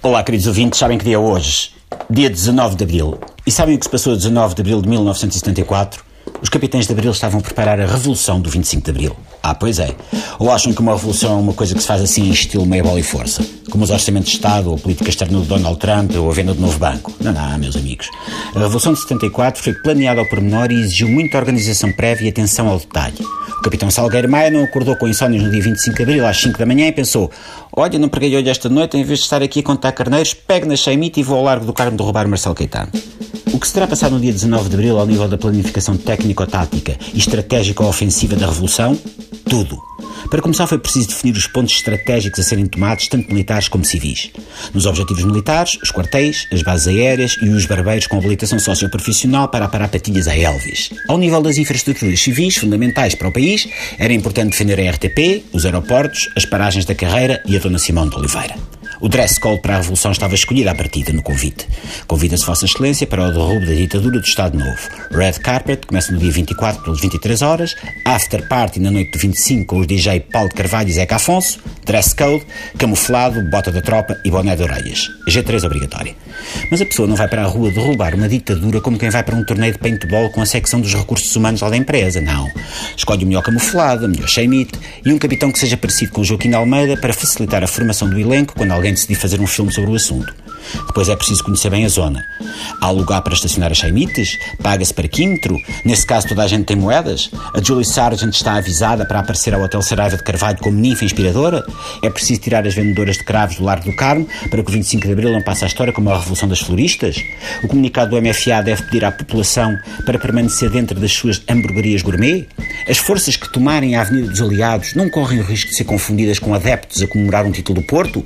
Olá, queridos ouvintes, sabem que dia é hoje? Dia 19 de Abril. E sabem o que se passou a 19 de Abril de 1974? Os capitães de Abril estavam a preparar a Revolução do 25 de Abril. Ah, pois é. Ou acham que uma revolução é uma coisa que se faz assim em estilo meia bola e força? Como os orçamentos de Estado, ou a política externa de Donald Trump, ou a venda do novo banco? Não, não, meus amigos. A Revolução de 74 foi planeada ao pormenor e exigiu muita organização prévia e atenção ao detalhe. O capitão Salgueiro Maia não acordou com insónios no dia 25 de Abril às 5 da manhã e pensou Olha, não preguei olho esta noite, em vez de estar aqui a contar carneiros, pego na Chaimite e vou ao largo do Carmo roubar Marcelo Caetano. O que se terá passado no dia 19 de Abril ao nível da planificação técnico-tática e estratégico-ofensiva da Revolução? Tudo. Para começar, foi preciso definir os pontos estratégicos a serem tomados, tanto militares como civis. Nos objetivos militares, os quartéis, as bases aéreas e os barbeiros com habilitação socioprofissional para aparar patilhas a Elvis. Ao nível das infraestruturas civis fundamentais para o país, era importante defender a RTP, os aeroportos, as paragens da carreira e a Dona Simão de Oliveira. O dress code para a Revolução estava escolhido à partida no convite. Convida-se Vossa Excelência para o derrubo da ditadura do Estado Novo. Red Carpet começa no dia 24 pelas 23 horas, After Party na noite do 25 com os DJ Paulo Carvalho e Zeca Afonso, dress code, camuflado, bota da tropa e boné de orelhas. G3 obrigatória. Mas a pessoa não vai para a rua derrubar uma ditadura como quem vai para um torneio de paintball com a secção dos recursos humanos lá da empresa, não. Escolhe o melhor camuflado, a melhor cheimite e um capitão que seja parecido com o Joaquim Almeida para facilitar a formação do elenco quando alguém decidir fazer um filme sobre o assunto. Depois é preciso conhecer bem a zona. Há lugar para estacionar as chaimites? Paga-se parquímetro? Nesse caso toda a gente tem moedas? A Julie Sargent está avisada para aparecer ao Hotel Saraiva de Carvalho como ninfa inspiradora? É preciso tirar as vendedoras de cravos do Largo do Carmo para que o 25 de Abril não passe a história como a Revolução das Floristas? O comunicado do MFA deve pedir à população para permanecer dentro das suas hamburguerias gourmet? As forças que tomarem a Avenida dos Aliados não correm o risco de ser confundidas com adeptos a comemorar um título do Porto?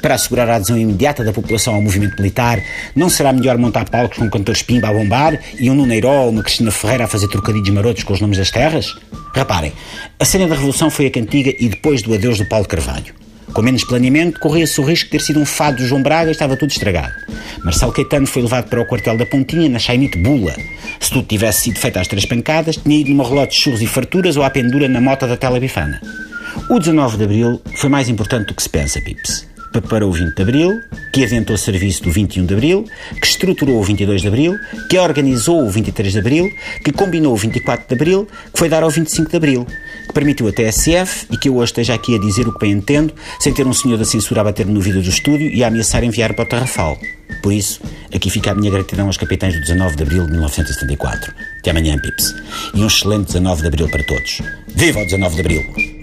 Para assegurar a adesão imediata da população ao movimento militar, não será melhor montar palcos com cantores Pimba a bombar e um Nuneiró ou uma Cristina Ferreira a fazer trocadilhos marotos com os nomes das terras? Reparem, a cena da Revolução foi a cantiga e depois do adeus do Paulo Carvalho. Com menos planeamento, corria-se o risco de ter sido um fado do João Braga e estava tudo estragado. Marcelo Caetano foi levado para o quartel da Pontinha na Chainite Bula. Se tudo tivesse sido feito às três pancadas, tinha ido numa relote de churros e farturas ou à pendura na mota da Telebifana. O 19 de Abril foi mais importante do que se pensa, Pips para o 20 de Abril, que aventou o serviço do 21 de Abril, que estruturou o 22 de Abril, que organizou o 23 de Abril, que combinou o 24 de Abril, que foi dar ao 25 de Abril, que permitiu a TSF e que eu hoje esteja aqui a dizer o que bem entendo, sem ter um senhor da censura a bater no vidro do estúdio e a ameaçar enviar para o Tarrafal. Por isso, aqui fica a minha gratidão aos capitães do 19 de Abril de 1974. Até amanhã, Pips. E um excelente 19 de Abril para todos. Viva o 19 de Abril!